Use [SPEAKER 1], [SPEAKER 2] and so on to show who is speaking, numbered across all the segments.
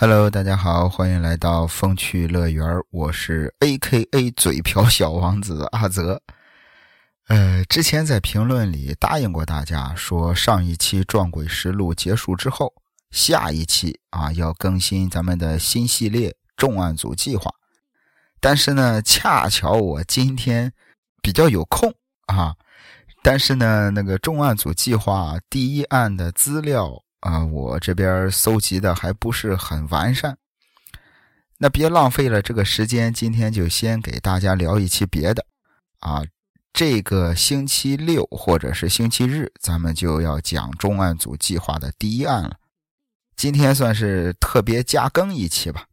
[SPEAKER 1] Hello，大家好，欢迎来到风趣乐园我是 A.K.A 嘴瓢小王子阿泽。呃，之前在评论里答应过大家，说上一期《撞鬼实录》结束之后，下一期啊要更新咱们的新系列《重案组计划》。但是呢，恰巧我今天比较有空啊，但是呢，那个重案组计划第一案的资料。啊，我这边搜集的还不是很完善，那别浪费了这个时间，今天就先给大家聊一期别的。啊，这个星期六或者是星期日，咱们就要讲重案组计划的第一案了。今天算是特别加更一期吧。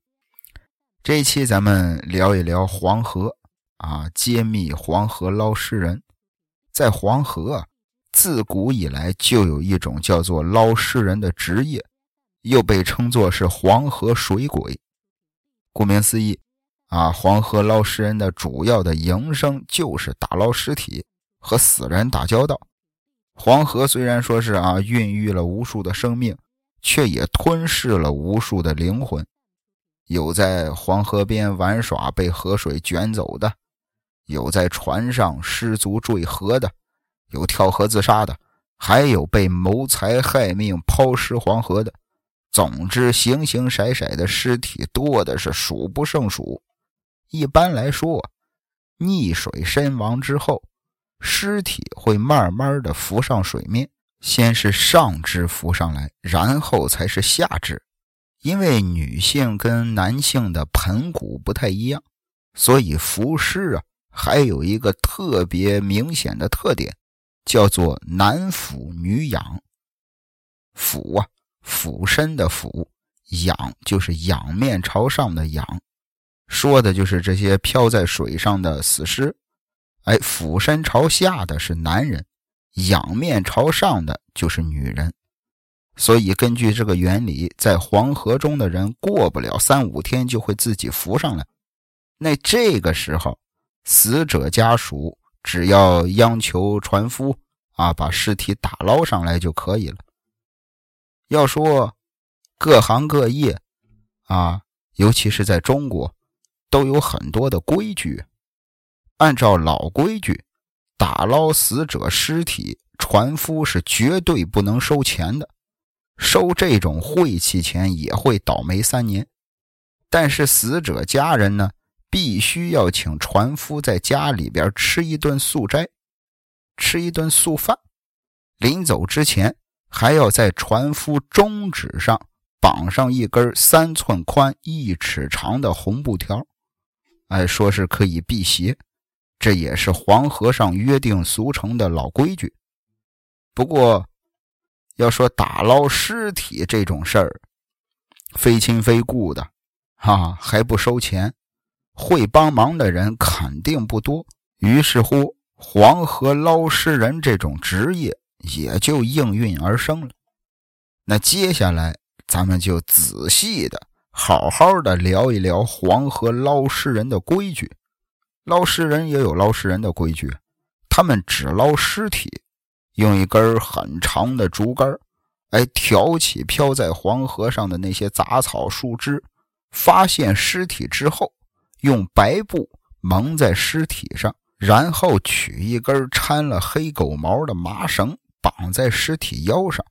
[SPEAKER 1] 这一期咱们聊一聊黄河啊，揭秘黄河捞尸人，在黄河。自古以来就有一种叫做捞尸人的职业，又被称作是黄河水鬼。顾名思义，啊，黄河捞尸人的主要的营生就是打捞尸体和死人打交道。黄河虽然说是啊，孕育了无数的生命，却也吞噬了无数的灵魂。有在黄河边玩耍被河水卷走的，有在船上失足坠河的。有跳河自杀的，还有被谋财害命抛尸黄河的。总之，形形色色的尸体多的是数不胜数。一般来说，溺水身亡之后，尸体会慢慢的浮上水面，先是上肢浮上来，然后才是下肢。因为女性跟男性的盆骨不太一样，所以浮尸啊，还有一个特别明显的特点。叫做男俯女仰，俯啊，俯身的俯，仰就是仰面朝上的仰，说的就是这些漂在水上的死尸。哎，俯身朝下的是男人，仰面朝上的就是女人。所以根据这个原理，在黄河中的人过不了三五天就会自己浮上来。那这个时候，死者家属。只要央求船夫啊，把尸体打捞上来就可以了。要说各行各业啊，尤其是在中国，都有很多的规矩。按照老规矩，打捞死者尸体，船夫是绝对不能收钱的，收这种晦气钱也会倒霉三年。但是死者家人呢？必须要请船夫在家里边吃一顿素斋，吃一顿素饭。临走之前，还要在船夫中指上绑上一根三寸宽、一尺长的红布条，哎，说是可以辟邪。这也是黄河上约定俗成的老规矩。不过，要说打捞尸体这种事儿，非亲非故的，哈，还不收钱。会帮忙的人肯定不多，于是乎，黄河捞尸人这种职业也就应运而生了。那接下来，咱们就仔细的、好好的聊一聊黄河捞尸人的规矩。捞尸人也有捞尸人的规矩，他们只捞尸体，用一根很长的竹竿，哎，挑起漂在黄河上的那些杂草树枝，发现尸体之后。用白布蒙在尸体上，然后取一根掺了黑狗毛的麻绳绑在尸体腰上，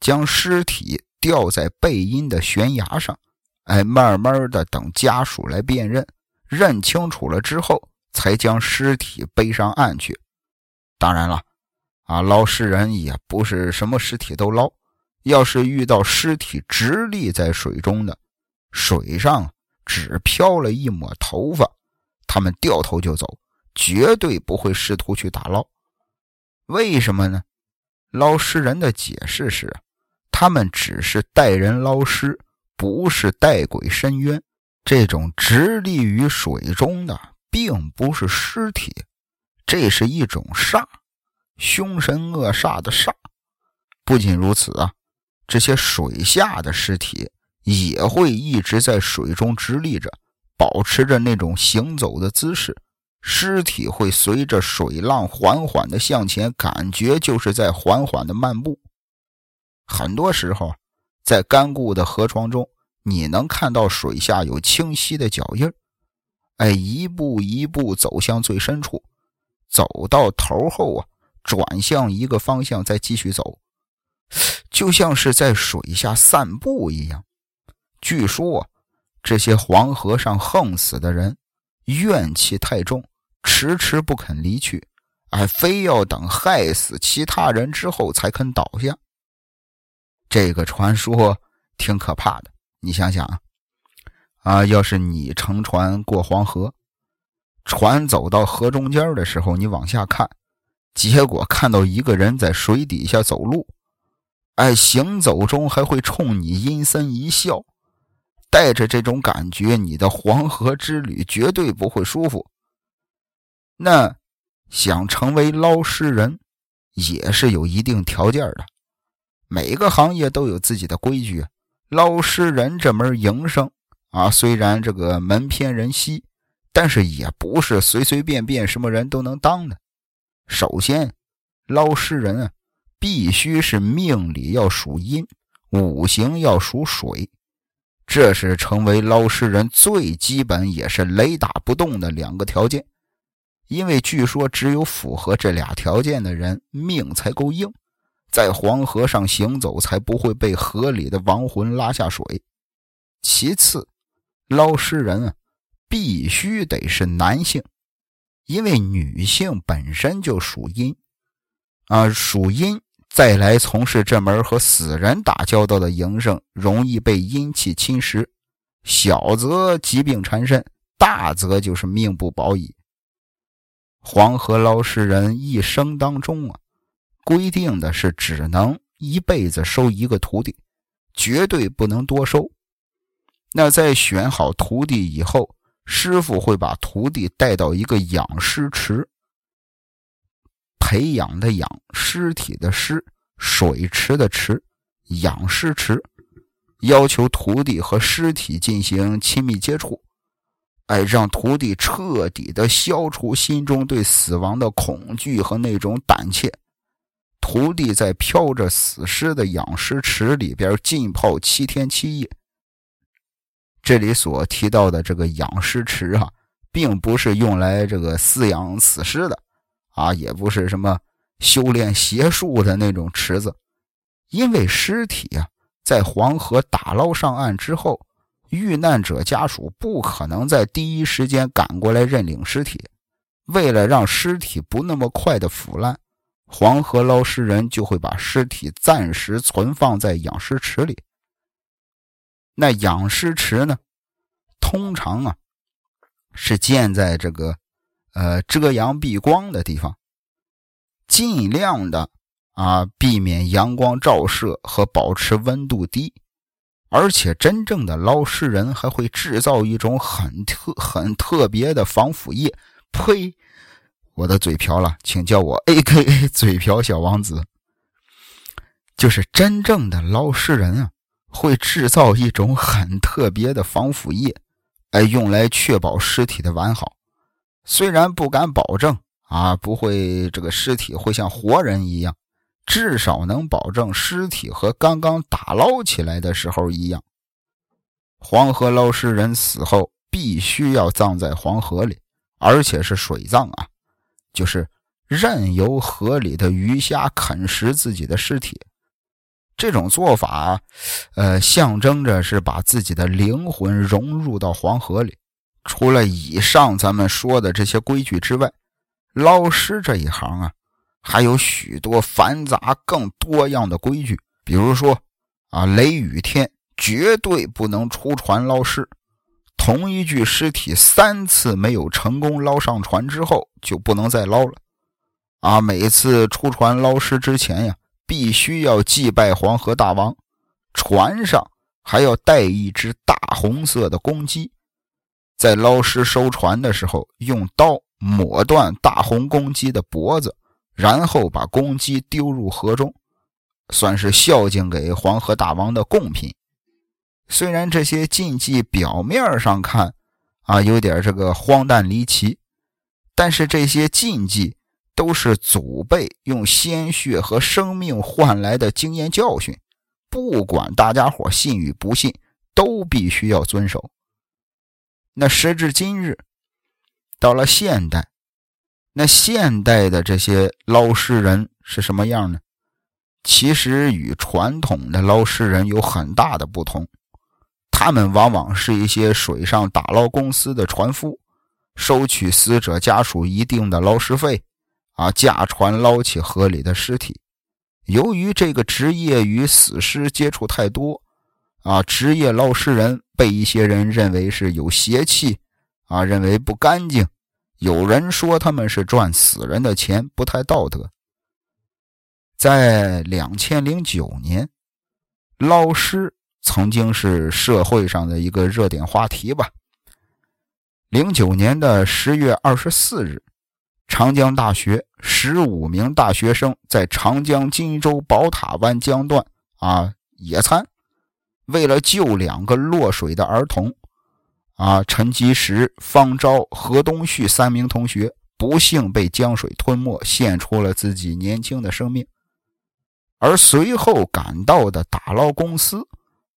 [SPEAKER 1] 将尸体吊在背阴的悬崖上。哎，慢慢的等家属来辨认，认清楚了之后，才将尸体背上岸去。当然了，啊，捞尸人也不是什么尸体都捞，要是遇到尸体直立在水中的，水上。只飘了一抹头发，他们掉头就走，绝对不会试图去打捞。为什么呢？捞尸人的解释是，他们只是带人捞尸，不是带鬼伸冤。这种直立于水中的，并不是尸体，这是一种煞，凶神恶煞的煞。不仅如此啊，这些水下的尸体。也会一直在水中直立着，保持着那种行走的姿势。尸体会随着水浪缓缓的向前，感觉就是在缓缓的漫步。很多时候，在干固的河床中，你能看到水下有清晰的脚印哎，一步一步走向最深处，走到头后啊，转向一个方向再继续走，就像是在水下散步一样。据说这些黄河上横死的人怨气太重，迟迟不肯离去，哎，非要等害死其他人之后才肯倒下。这个传说挺可怕的。你想想啊，啊，要是你乘船过黄河，船走到河中间的时候，你往下看，结果看到一个人在水底下走路，哎，行走中还会冲你阴森一笑，带着这种感觉，你的黄河之旅绝对不会舒服。那想成为捞尸人，也是有一定条件的，每个行业都有自己的规矩。捞尸人这门营生啊，虽然这个门偏人稀，但是也不是随随便便什么人都能当的。首先，捞尸人啊，必须是命里要属阴，五行要属水，这是成为捞尸人最基本也是雷打不动的两个条件。因为据说，只有符合这俩条件的人，命才够硬。在黄河上行走，才不会被河里的亡魂拉下水。其次，捞尸人，必须得是男性，因为女性本身就属阴，啊，属阴再来从事这门和死人打交道的营生，容易被阴气侵蚀，小则疾病缠身，大则就是命不保矣。黄河捞尸人一生当中啊。规定的是，只能一辈子收一个徒弟，绝对不能多收。那在选好徒弟以后，师傅会把徒弟带到一个养尸池，培养的养，尸体的尸，水池的池，养尸池，要求徒弟和尸体进行亲密接触，哎，让徒弟彻底的消除心中对死亡的恐惧和那种胆怯。徒弟在飘着死尸的养尸池里边浸泡七天七夜。这里所提到的这个养尸池啊，并不是用来这个饲养死尸的，啊，也不是什么修炼邪术的那种池子。因为尸体啊，在黄河打捞上岸之后，遇难者家属不可能在第一时间赶过来认领尸体，为了让尸体不那么快的腐烂。黄河捞尸人就会把尸体暂时存放在养尸池里。那养尸池呢，通常啊是建在这个呃遮阳避光的地方，尽量的啊避免阳光照射和保持温度低。而且真正的捞尸人还会制造一种很特很特别的防腐液。呸！我的嘴瓢了，请叫我 A.K.A 嘴瓢小王子。就是真正的捞尸人啊，会制造一种很特别的防腐液，哎，用来确保尸体的完好。虽然不敢保证啊，不会这个尸体会像活人一样，至少能保证尸体和刚刚打捞起来的时候一样。黄河捞尸人死后必须要葬在黄河里，而且是水葬啊。就是任由河里的鱼虾啃食自己的尸体，这种做法，呃，象征着是把自己的灵魂融入到黄河里。除了以上咱们说的这些规矩之外，捞尸这一行啊，还有许多繁杂、更多样的规矩。比如说，啊，雷雨天绝对不能出船捞尸。同一具尸体三次没有成功捞上船之后，就不能再捞了。啊，每次出船捞尸之前呀，必须要祭拜黄河大王，船上还要带一只大红色的公鸡。在捞尸收船的时候，用刀抹断大红公鸡的脖子，然后把公鸡丢入河中，算是孝敬给黄河大王的贡品。虽然这些禁忌表面上看啊有点这个荒诞离奇，但是这些禁忌都是祖辈用鲜血和生命换来的经验教训，不管大家伙信与不信，都必须要遵守。那时至今日，到了现代，那现代的这些捞尸人是什么样呢？其实与传统的捞尸人有很大的不同，他们往往是一些水上打捞公司的船夫，收取死者家属一定的捞尸费，啊，驾船捞起河里的尸体。由于这个职业与死尸接触太多，啊，职业捞尸人被一些人认为是有邪气，啊，认为不干净。有人说他们是赚死人的钱，不太道德。在两千零九年，捞尸曾经是社会上的一个热点话题吧。零九年的十月二十四日。长江大学十五名大学生在长江金州宝塔湾江段啊野餐，为了救两个落水的儿童，啊陈吉时、方昭、何东旭三名同学不幸被江水吞没，献出了自己年轻的生命。而随后赶到的打捞公司，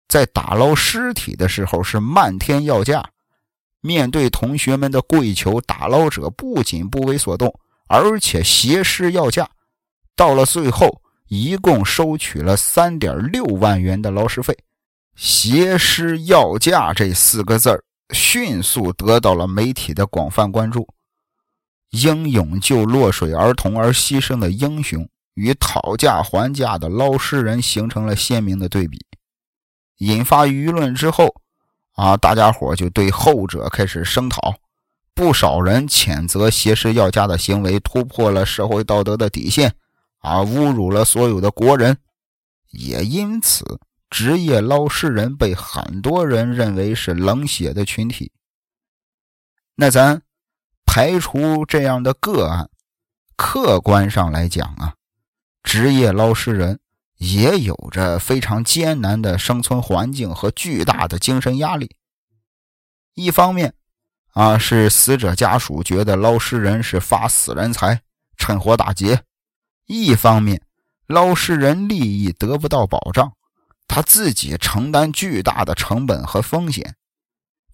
[SPEAKER 1] 在打捞尸体的时候是漫天要价。面对同学们的跪求，打捞者不仅不为所动，而且挟尸要价。到了最后，一共收取了三点六万元的捞尸费。挟尸要价这四个字迅速得到了媒体的广泛关注。英勇救落水儿童而牺牲的英雄，与讨价还价的捞尸人形成了鲜明的对比，引发舆论之后。啊，大家伙就对后者开始声讨，不少人谴责挟尸要价的行为突破了社会道德的底线，啊，侮辱了所有的国人，也因此，职业捞尸人被很多人认为是冷血的群体。那咱排除这样的个案，客观上来讲啊，职业捞尸人。也有着非常艰难的生存环境和巨大的精神压力。一方面，啊，是死者家属觉得捞尸人是发死人财、趁火打劫；一方面，捞尸人利益得不到保障，他自己承担巨大的成本和风险。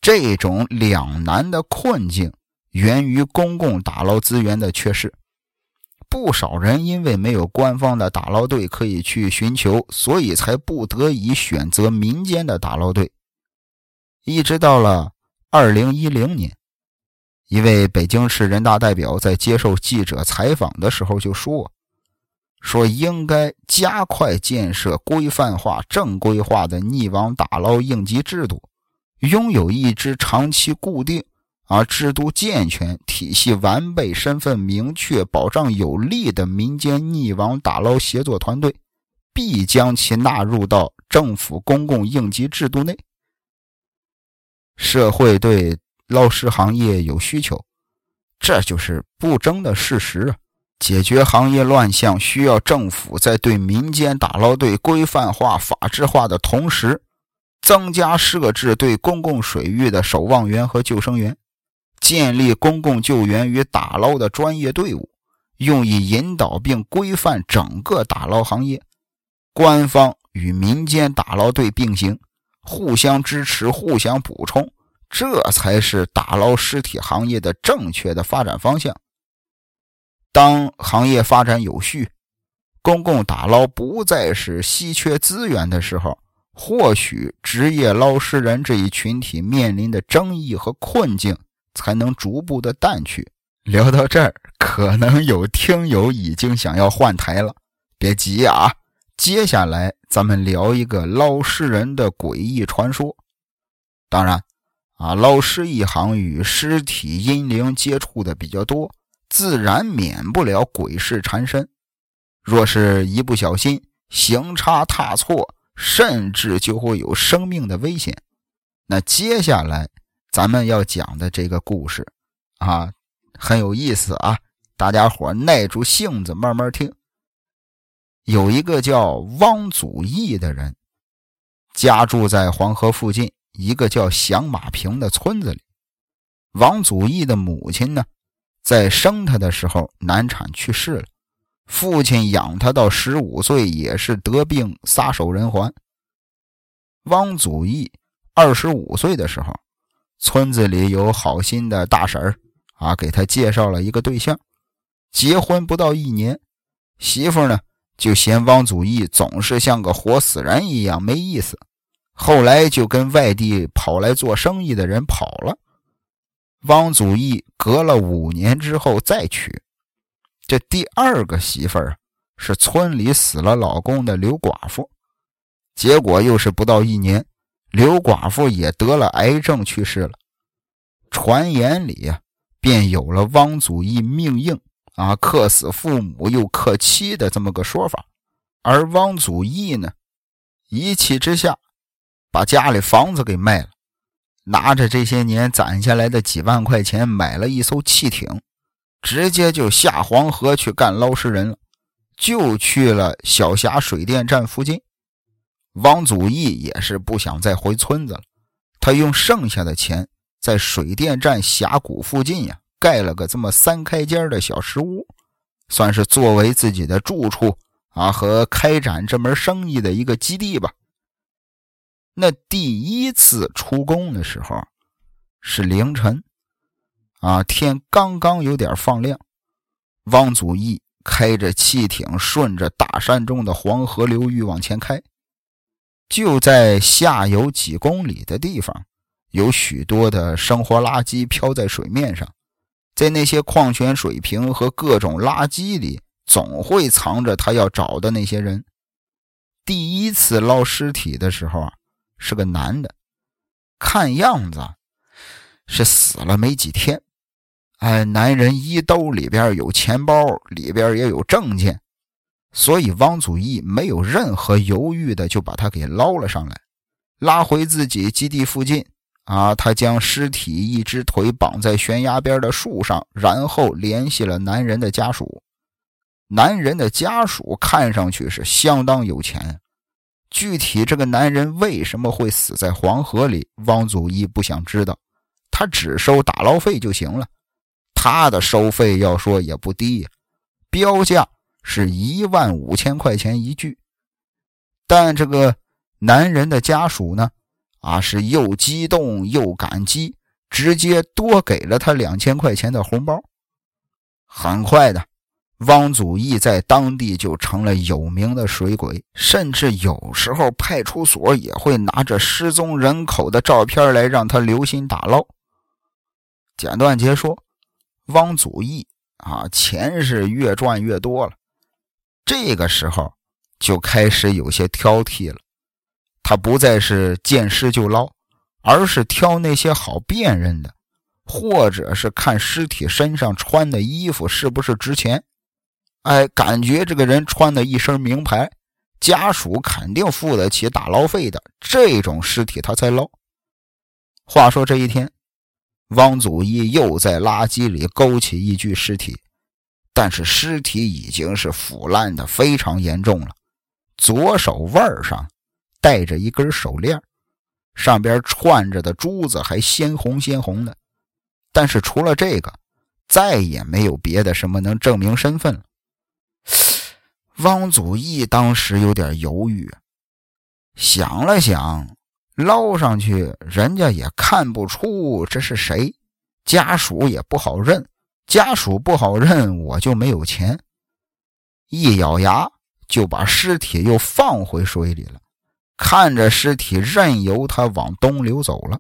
[SPEAKER 1] 这种两难的困境源于公共打捞资源的缺失。不少人因为没有官方的打捞队可以去寻求，所以才不得已选择民间的打捞队。一直到了二零一零年，一位北京市人大代表在接受记者采访的时候就说：“说应该加快建设规范化、正规化的溺亡打捞应急制度，拥有一支长期固定。”而制度健全、体系完备、身份明确、保障有力的民间溺亡打捞协作团队，必将其纳入到政府公共应急制度内。社会对捞尸行业有需求，这就是不争的事实！解决行业乱象，需要政府在对民间打捞队规范化、法制化的同时，增加设置对公共水域的守望员和救生员。建立公共救援与打捞的专业队伍，用以引导并规范整个打捞行业。官方与民间打捞队并行，互相支持、互相补充，这才是打捞尸体行业的正确的发展方向。当行业发展有序，公共打捞不再是稀缺资源的时候，或许职业捞尸人这一群体面临的争议和困境。才能逐步的淡去。聊到这儿，可能有听友已经想要换台了，别急啊！接下来咱们聊一个捞尸人的诡异传说。当然，啊，捞尸一行与尸体阴灵接触的比较多，自然免不了鬼事缠身。若是一不小心行差踏错，甚至就会有生命的危险。那接下来。咱们要讲的这个故事啊，很有意思啊！大家伙耐住性子慢慢听。有一个叫汪祖义的人，家住在黄河附近一个叫响马坪的村子里。王祖义的母亲呢，在生他的时候难产去世了，父亲养他到十五岁也是得病撒手人寰。汪祖义。二十五岁的时候，村子里有好心的大婶儿啊，给他介绍了一个对象。结婚不到一年，媳妇呢就嫌汪祖义总是像个活死人一样没意思，后来就跟外地跑来做生意的人跑了。汪祖义隔了五年之后再娶，这第二个媳妇儿是村里死了老公的刘寡妇。结果又是不到一年，刘寡妇也得了癌症去世了。传言里呀，便有了汪祖义命硬啊，克死父母又克妻的这么个说法。而汪祖义呢，一气之下，把家里房子给卖了，拿着这些年攒下来的几万块钱，买了一艘汽艇，直接就下黄河去干捞尸人了，就去了小峡水电站附近。汪祖义也是不想再回村子了，他用剩下的钱在水电站峡谷附近呀盖了个这么三开间的小石屋，算是作为自己的住处啊和开展这门生意的一个基地吧。那第一次出工的时候是凌晨，啊天刚刚有点放亮，汪祖义开着汽艇顺着大山中的黄河流域往前开。就在下游几公里的地方，有许多的生活垃圾漂在水面上。在那些矿泉水瓶和各种垃圾里，总会藏着他要找的那些人。第一次捞尸体的时候啊，是个男的，看样子是死了没几天。哎，男人衣兜里边有钱包，里边也有证件。所以，汪祖义没有任何犹豫的就把他给捞了上来，拉回自己基地附近。啊，他将尸体一只腿绑在悬崖边的树上，然后联系了男人的家属。男人的家属看上去是相当有钱，具体这个男人为什么会死在黄河里，汪祖义不想知道，他只收打捞费就行了。他的收费要说也不低，标价。是一万五千块钱一具，但这个男人的家属呢，啊，是又激动又感激，直接多给了他两千块钱的红包。很快的，汪祖义在当地就成了有名的水鬼，甚至有时候派出所也会拿着失踪人口的照片来让他留心打捞。简短截说，汪祖义啊，钱是越赚越多了。这个时候就开始有些挑剔了，他不再是见尸就捞，而是挑那些好辨认的，或者是看尸体身上穿的衣服是不是值钱。哎，感觉这个人穿的一身名牌，家属肯定付得起打捞费的这种尸体，他才捞。话说这一天，汪祖义又在垃圾里勾起一具尸体。但是尸体已经是腐烂的非常严重了，左手腕上戴着一根手链，上边串着的珠子还鲜红鲜红的。但是除了这个，再也没有别的什么能证明身份了。汪祖义当时有点犹豫，想了想，捞上去人家也看不出这是谁，家属也不好认。家属不好认，我就没有钱。一咬牙，就把尸体又放回水里了。看着尸体，任由它往东流走了。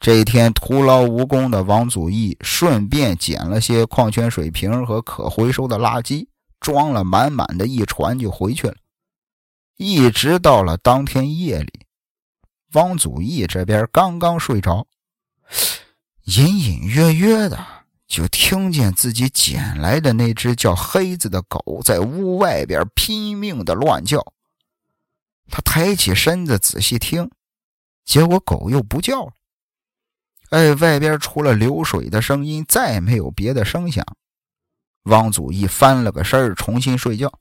[SPEAKER 1] 这天徒劳无功的王祖义，顺便捡了些矿泉水瓶和可回收的垃圾，装了满满的一船就回去了。一直到了当天夜里，汪祖义这边刚刚睡着，隐隐约约的。就听见自己捡来的那只叫黑子的狗在屋外边拼命的乱叫。他抬起身子仔细听，结果狗又不叫了。哎，外边除了流水的声音，再没有别的声响。汪祖义翻了个身重新睡觉。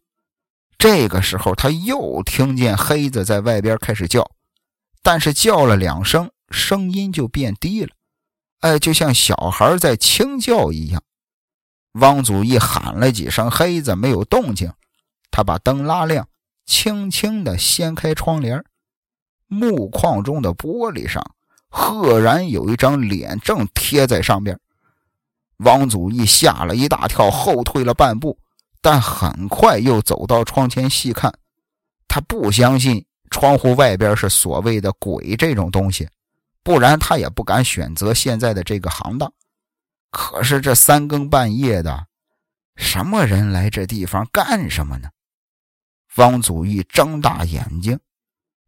[SPEAKER 1] 这个时候，他又听见黑子在外边开始叫，但是叫了两声，声音就变低了。哎，就像小孩在轻叫一样。汪祖义喊了几声“黑子”，没有动静。他把灯拉亮，轻轻地掀开窗帘，木框中的玻璃上，赫然有一张脸正贴在上边。王祖义吓了一大跳，后退了半步，但很快又走到窗前细看。他不相信窗户外边是所谓的鬼这种东西，不然他也不敢选择现在的这个行当。可是这三更半夜的，什么人来这地方干什么呢？汪祖义睁大眼睛，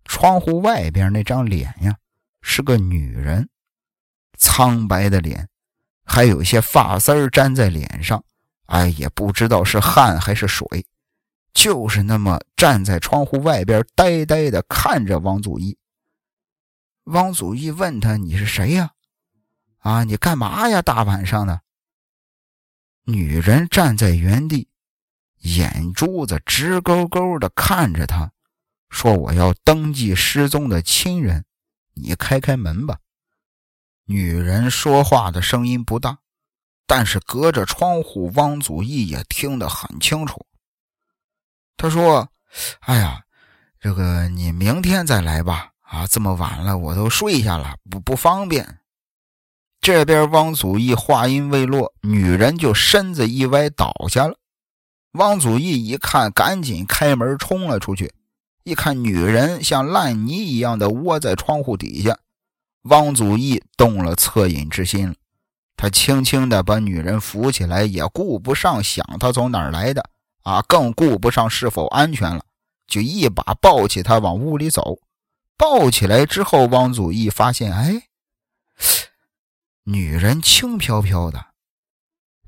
[SPEAKER 1] 窗户外边那张脸呀，是个女人，苍白的脸。还有一些发丝儿粘在脸上，哎，也不知道是汗还是水，就是那么站在窗户外边，呆呆的看着王祖义。王祖义问他：“你是谁呀？啊，你干嘛呀？大晚上的。”女人站在原地，眼珠子直勾勾的看着他，说：“我要登记失踪的亲人，你开开门吧。”女人说话的声音不大，但是隔着窗户，汪祖义也听得很清楚。他说：“哎呀，这个你明天再来吧。啊，这么晚了，我都睡下了，不不方便。”这边汪祖义话音未落，女人就身子一歪倒下了。汪祖义一看，赶紧开门冲了出去，一看女人像烂泥一样的窝在窗户底下。汪祖义动了恻隐之心。了，他轻轻的把女人扶起来，也顾不上想她从哪儿来的。啊，更顾不上是否安全了，就一把抱起她往屋里走。抱起来之后，汪祖义发现，哎，女人轻飘飘的，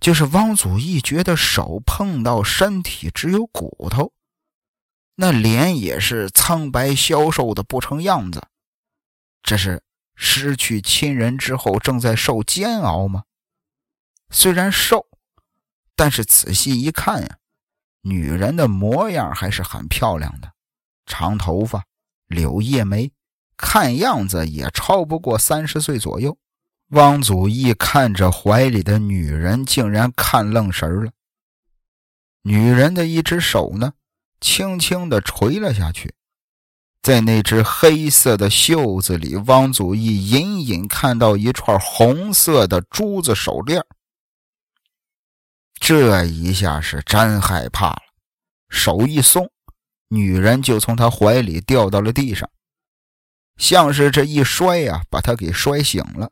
[SPEAKER 1] 就是汪祖义觉得手碰到身体只有骨头，那脸也是苍白消瘦的不成样子，这是。失去亲人之后，正在受煎熬吗？虽然瘦，但是仔细一看呀，女人的模样还是很漂亮的，长头发，柳叶眉，看样子也超不过三十岁左右。汪祖义看着怀里的女人，竟然看愣神了。女人的一只手呢，轻轻的垂了下去。在那只黑色的袖子里，汪祖义隐隐看到一串红色的珠子手链。这一下是真害怕了，手一松，女人就从他怀里掉到了地上，像是这一摔呀，把他给摔醒了。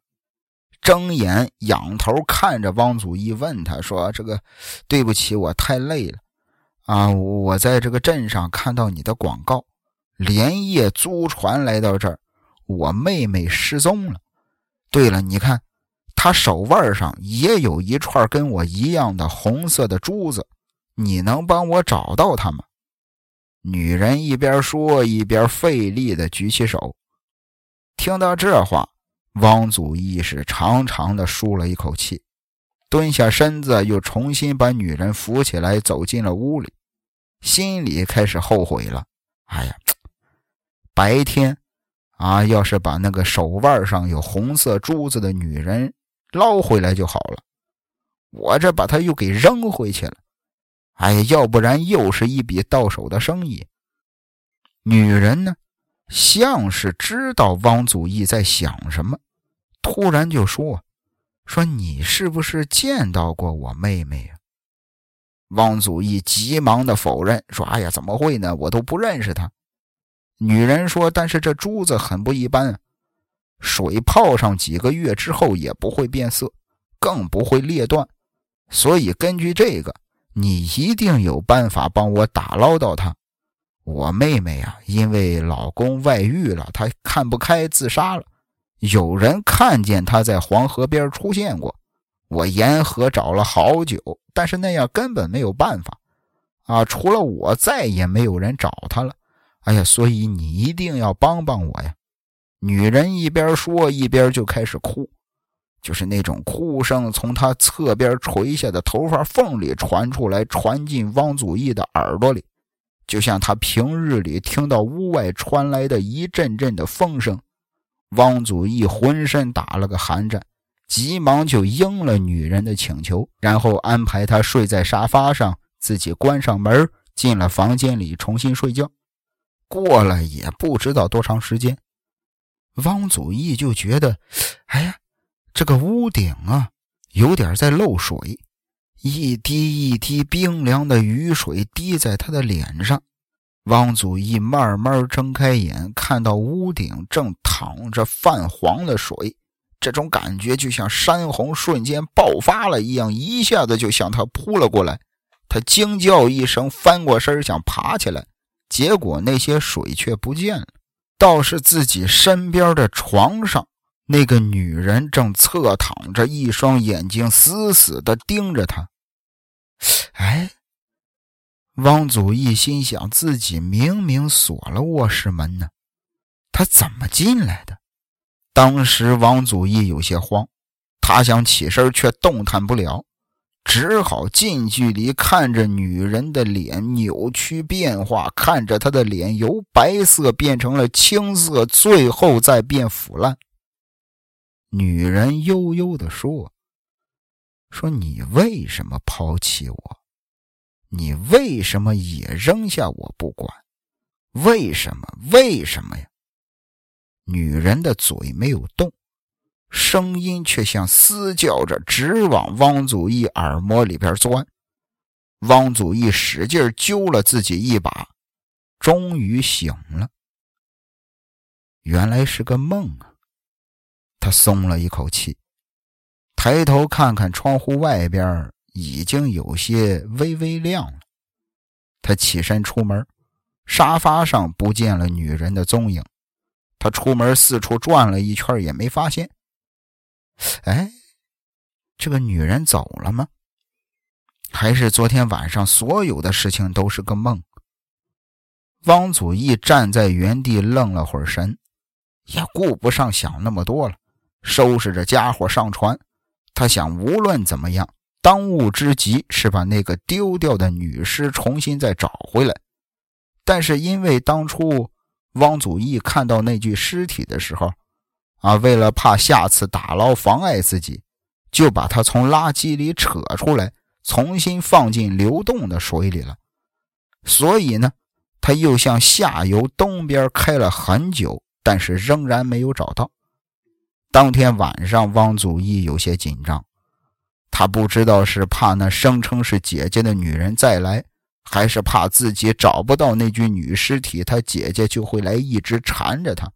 [SPEAKER 1] 睁眼仰头看着汪祖义，问他说：“这个，对不起，我太累了啊，我在这个镇上看到你的广告。”连夜租船来到这儿，我妹妹失踪了。对了，你看，她手腕上也有一串跟我一样的红色的珠子，你能帮我找到她吗？女人一边说一边费力的举起手。听到这话，汪祖义是长长的舒了一口气，蹲下身子，又重新把女人扶起来，走进了屋里，心里开始后悔了。哎呀！白天，啊，要是把那个手腕上有红色珠子的女人捞回来就好了。我这把她又给扔回去了。哎呀，要不然又是一笔到手的生意。女人呢，像是知道汪祖义在想什么，突然就说：“说你是不是见到过我妹妹呀？”汪祖义急忙的否认说：“哎呀，怎么会呢？我都不认识她。”女人说：“但是这珠子很不一般，水泡上几个月之后也不会变色，更不会裂断。所以根据这个，你一定有办法帮我打捞到它。我妹妹呀，因为老公外遇了，她看不开自杀了。有人看见她在黄河边出现过，我沿河找了好久，但是那样根本没有办法。啊，除了我，再也没有人找她了。”哎呀，所以你一定要帮帮我呀！女人一边说，一边就开始哭，就是那种哭声从她侧边垂下的头发缝里传出来，传进汪祖义的耳朵里，就像他平日里听到屋外传来的一阵阵的风声。汪祖义浑身打了个寒战，急忙就应了女人的请求，然后安排她睡在沙发上，自己关上门，进了房间里重新睡觉。过了也不知道多长时间，汪祖义就觉得，哎呀，这个屋顶啊，有点在漏水，一滴一滴冰凉的雨水滴在他的脸上。汪祖义慢慢睁开眼，看到屋顶正淌着泛黄的水，这种感觉就像山洪瞬间爆发了一样，一下子就向他扑了过来。他惊叫一声，翻过身想爬起来，结果那些水却不见了。倒是自己身边的床上，那个女人正侧躺着，一双眼睛死死地盯着他。哎，汪祖义心想：自己明明锁了卧室门呢，他怎么进来的？当时汪祖义有些慌，他想起身，却动弹不了。只好近距离看着女人的脸扭曲变化，看着她的脸由白色变成了青色，最后再变腐烂。女人悠悠地说：“说你为什么抛弃我？你为什么也扔下我不管？为什么？为什么呀？”女人的嘴没有动。声音却像嘶叫着，直往汪祖义耳膜里边钻。汪祖义使劲揪了自己一把，终于醒了。原来是个梦啊！他松了一口气，抬头看看窗户外边，已经有些微微亮了。他起身出门，沙发上不见了女人的踪影。他出门四处转了一圈，也没发现。哎，这个女人走了吗？还是昨天晚上所有的事情都是个梦？汪祖义站在原地愣了会儿神，也顾不上想那么多了，收拾着家伙上船。他想，无论怎么样，当务之急是把那个丢掉的女尸重新再找回来。但是因为当初汪祖义看到那具尸体的时候，啊，为了怕下次打捞妨碍自己，就把他从垃圾里扯出来，重新放进流动的水里了。所以呢，他又向下游东边开了很久，但是仍然没有找到。当天晚上，汪祖义有些紧张，他不知道是怕那声称是姐姐的女人再来，还是怕自己找不到那具女尸体，他姐姐就会来一直缠着他。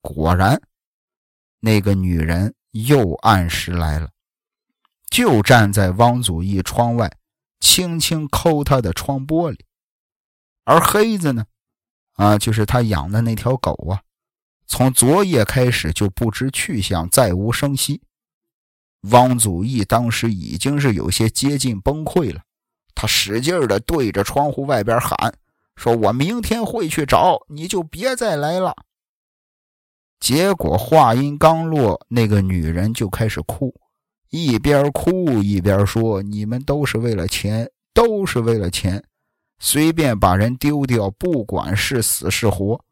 [SPEAKER 1] 果然。那个女人又按时来了，就站在汪祖义窗外，轻轻抠他的窗玻璃。而黑子呢，啊，就是他养的那条狗啊，从昨夜开始就不知去向，再无声息。汪祖义当时已经是有些接近崩溃了，他使劲的对着窗户外边喊：“说我明天会去找，你就别再来了。”结果话音刚落，那个女人就开始哭，一边哭一边说：“你们都是为了钱，都是为了钱，随便把人丢掉，不管是死是活。”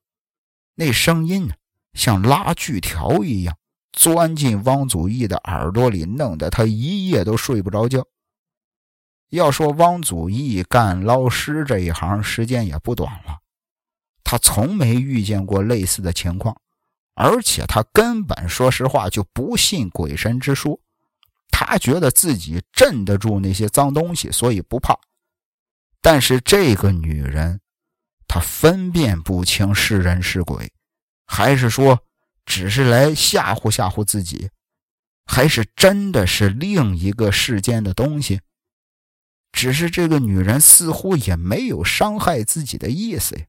[SPEAKER 1] 那声音呢，像拉锯条一样钻进汪祖义的耳朵里，弄得他一夜都睡不着觉。要说汪祖义干捞尸这一行，时间也不短了，他从没遇见过类似的情况。而且他根本说实话就不信鬼神之说，他觉得自己镇得住那些脏东西，所以不怕。但是这个女人，她分辨不清是人是鬼，还是说只是来吓唬吓唬自己，还是真的是另一个世间的东西？只是这个女人似乎也没有伤害自己的意思呀。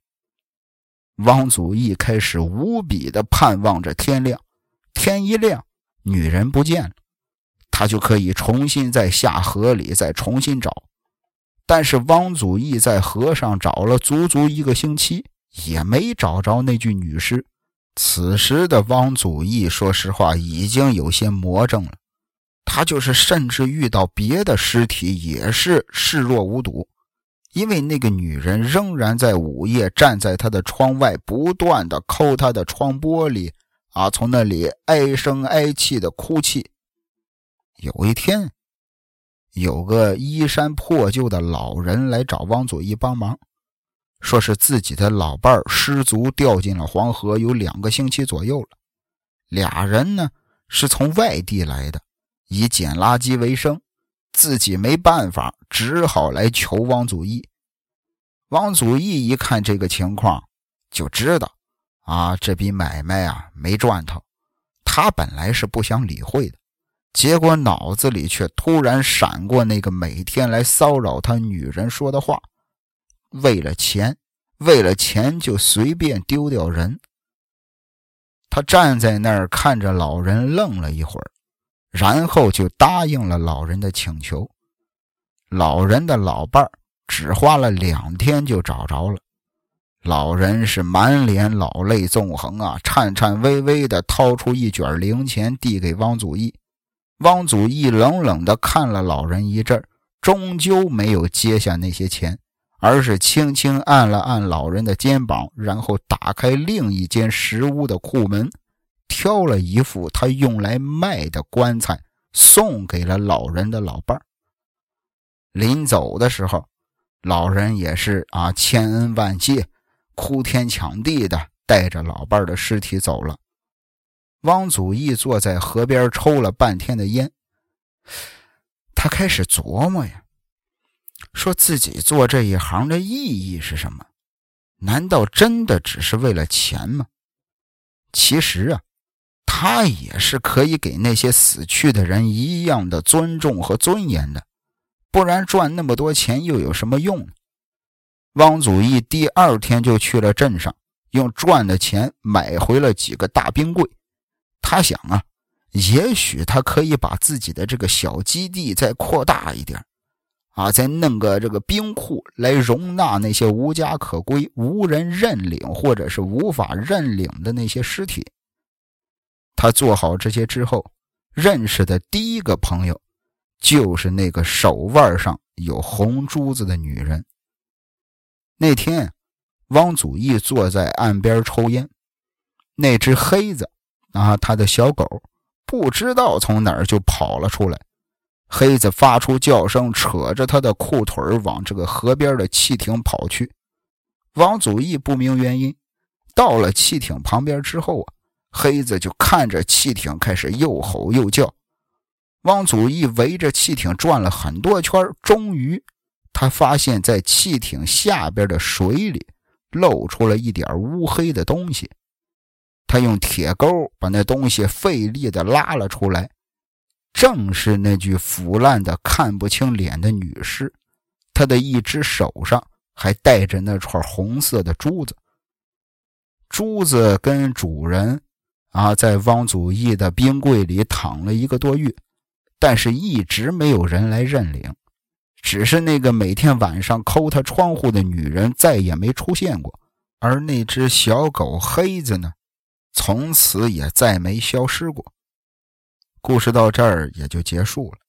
[SPEAKER 1] 汪祖义开始无比的盼望着天亮，天一亮，女人不见了，他就可以重新在下河里再重新找。但是汪祖义在河上找了足足一个星期，也没找着那具女尸。此时的汪祖义，说实话已经有些魔怔了，他就是甚至遇到别的尸体，也是视若无睹。因为那个女人仍然在午夜站在他的窗外，不断的抠他的窗玻璃，啊，从那里唉声唉气的哭泣。有一天，有个衣衫破旧的老人来找汪祖义帮忙，说是自己的老伴儿失足掉进了黄河，有两个星期左右了。俩人呢是从外地来的，以捡垃圾为生，自己没办法，只好来求王祖义。王祖义一看这个情况，就知道啊，这笔买卖啊没赚头。他本来是不想理会的，结果脑子里却突然闪过那个每天来骚扰他女人说的话。为了钱，为了钱就随便丢掉人。他站在那儿看着老人，愣了一会儿，然后就答应了老人的请求。老人的老伴儿只花了两天就找着了。老人是满脸老泪纵横啊，颤颤巍巍地掏出一卷零钱递给汪祖义。汪祖义冷冷地看了老人一阵，终究没有接下那些钱。而是轻轻按了按老人的肩膀，然后打开另一间石屋的库门，挑了一副他用来卖的棺材，送给了老人的老伴儿。临走的时候，老人也是啊，千恩万谢，哭天抢地的带着老伴儿的尸体走了。汪祖义坐在河边抽了半天的烟，他开始琢磨呀。说自己做这一行的意义是什么？难道真的只是为了钱吗？其实啊，他也是可以给那些死去的人一样的尊重和尊严的，不然赚那么多钱又有什么用呢？汪祖义第二天就去了镇上，用赚的钱买回了几个大冰柜。他想啊，也许他可以把自己的这个小基地再扩大一点。啊，再弄个这个冰库来容纳那些无家可归、无人认领或者是无法认领的那些尸体。他做好这些之后，认识的第一个朋友，就是那个手腕上有红珠子的女人。那天，汪祖义坐在岸边抽烟，那只黑子啊，他的小狗，不知道从哪儿就跑了出来。黑子发出叫声，扯着他的裤腿往这个河边的汽艇跑去。王祖义不明原因，到了汽艇旁边之后啊，黑子就看着汽艇开始又吼又叫。汪祖义围着汽艇转了很多圈，终于他发现，在汽艇下边的水里露出了一点乌黑的东西。他用铁钩把那东西费力地拉了出来。正是那具腐烂的、看不清脸的女尸，她的一只手上还戴着那串红色的珠子。珠子跟主人啊，在汪祖义的冰柜里躺了一个多月，但是一直没有人来认领。只是那个每天晚上抠他窗户的女人再也没出现过，而那只小狗黑子呢，从此也再没消失过。故事到这儿也就结束了。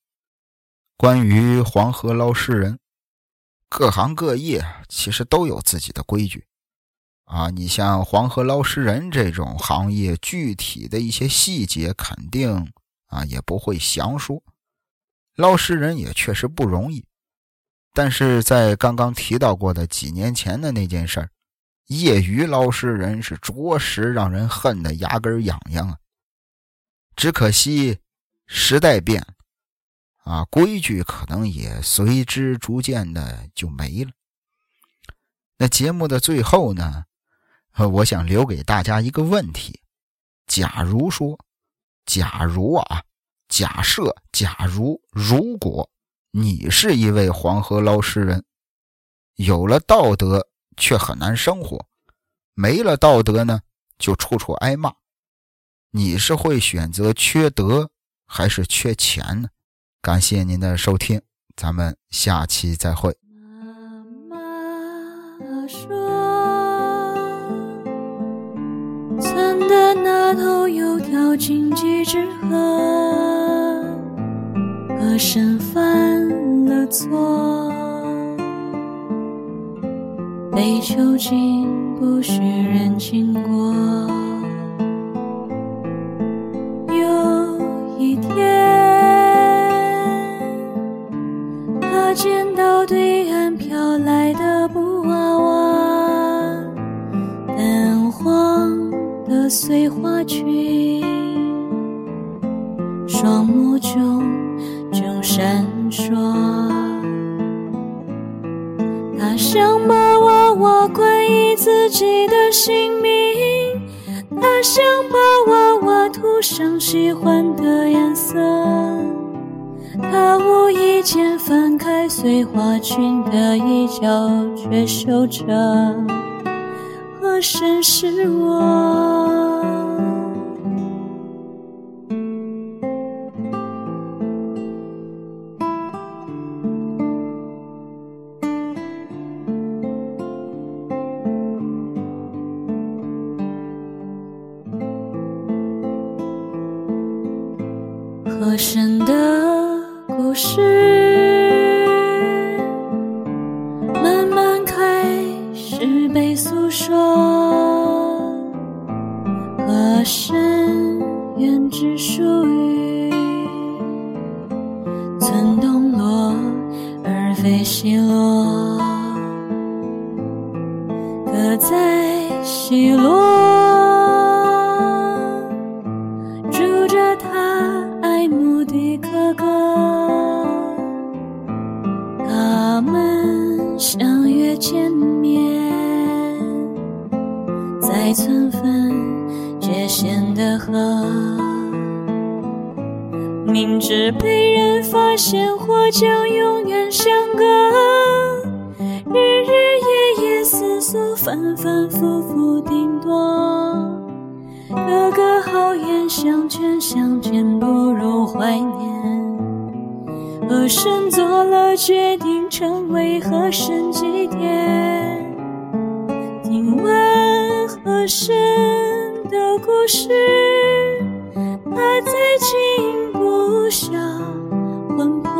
[SPEAKER 1] 关于黄河捞尸人，各行各业其实都有自己的规矩啊。你像黄河捞尸人这种行业，具体的一些细节肯定啊也不会详说。捞尸人也确实不容易，但是在刚刚提到过的几年前的那件事儿，业余捞尸人是着实让人恨得牙根痒痒啊。只可惜，时代变了，啊，规矩可能也随之逐渐的就没了。那节目的最后呢，我想留给大家一个问题：假如说，假如啊，假设，假如，如果你是一位黄河捞尸人，有了道德却很难生活，没了道德呢，就处处挨骂。你是会选择缺德还是缺钱呢？感谢您的收听，咱们下期再会。
[SPEAKER 2] 妈妈，的那头有条荆棘之河，河神犯了错，被囚禁不许人经过。有一天，他见到对岸飘来的不碎花裙，双目炯炯闪烁。他想把娃娃关于自己的姓名，他想把娃娃涂上喜欢的颜色。他无意间翻开碎花裙的一角，却绣着“神是我”。明知被人发现或将永远相隔，日日夜夜思索，反反复复顶多。哥哥好言相劝，相见不如怀念。和珅做了决定，成为和珅祭奠。听完和珅的故事，他再静不下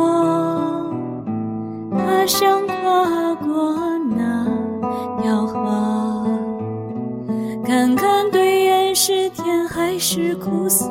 [SPEAKER 2] 我。他想跨过那条河，看看对岸是甜还是苦涩。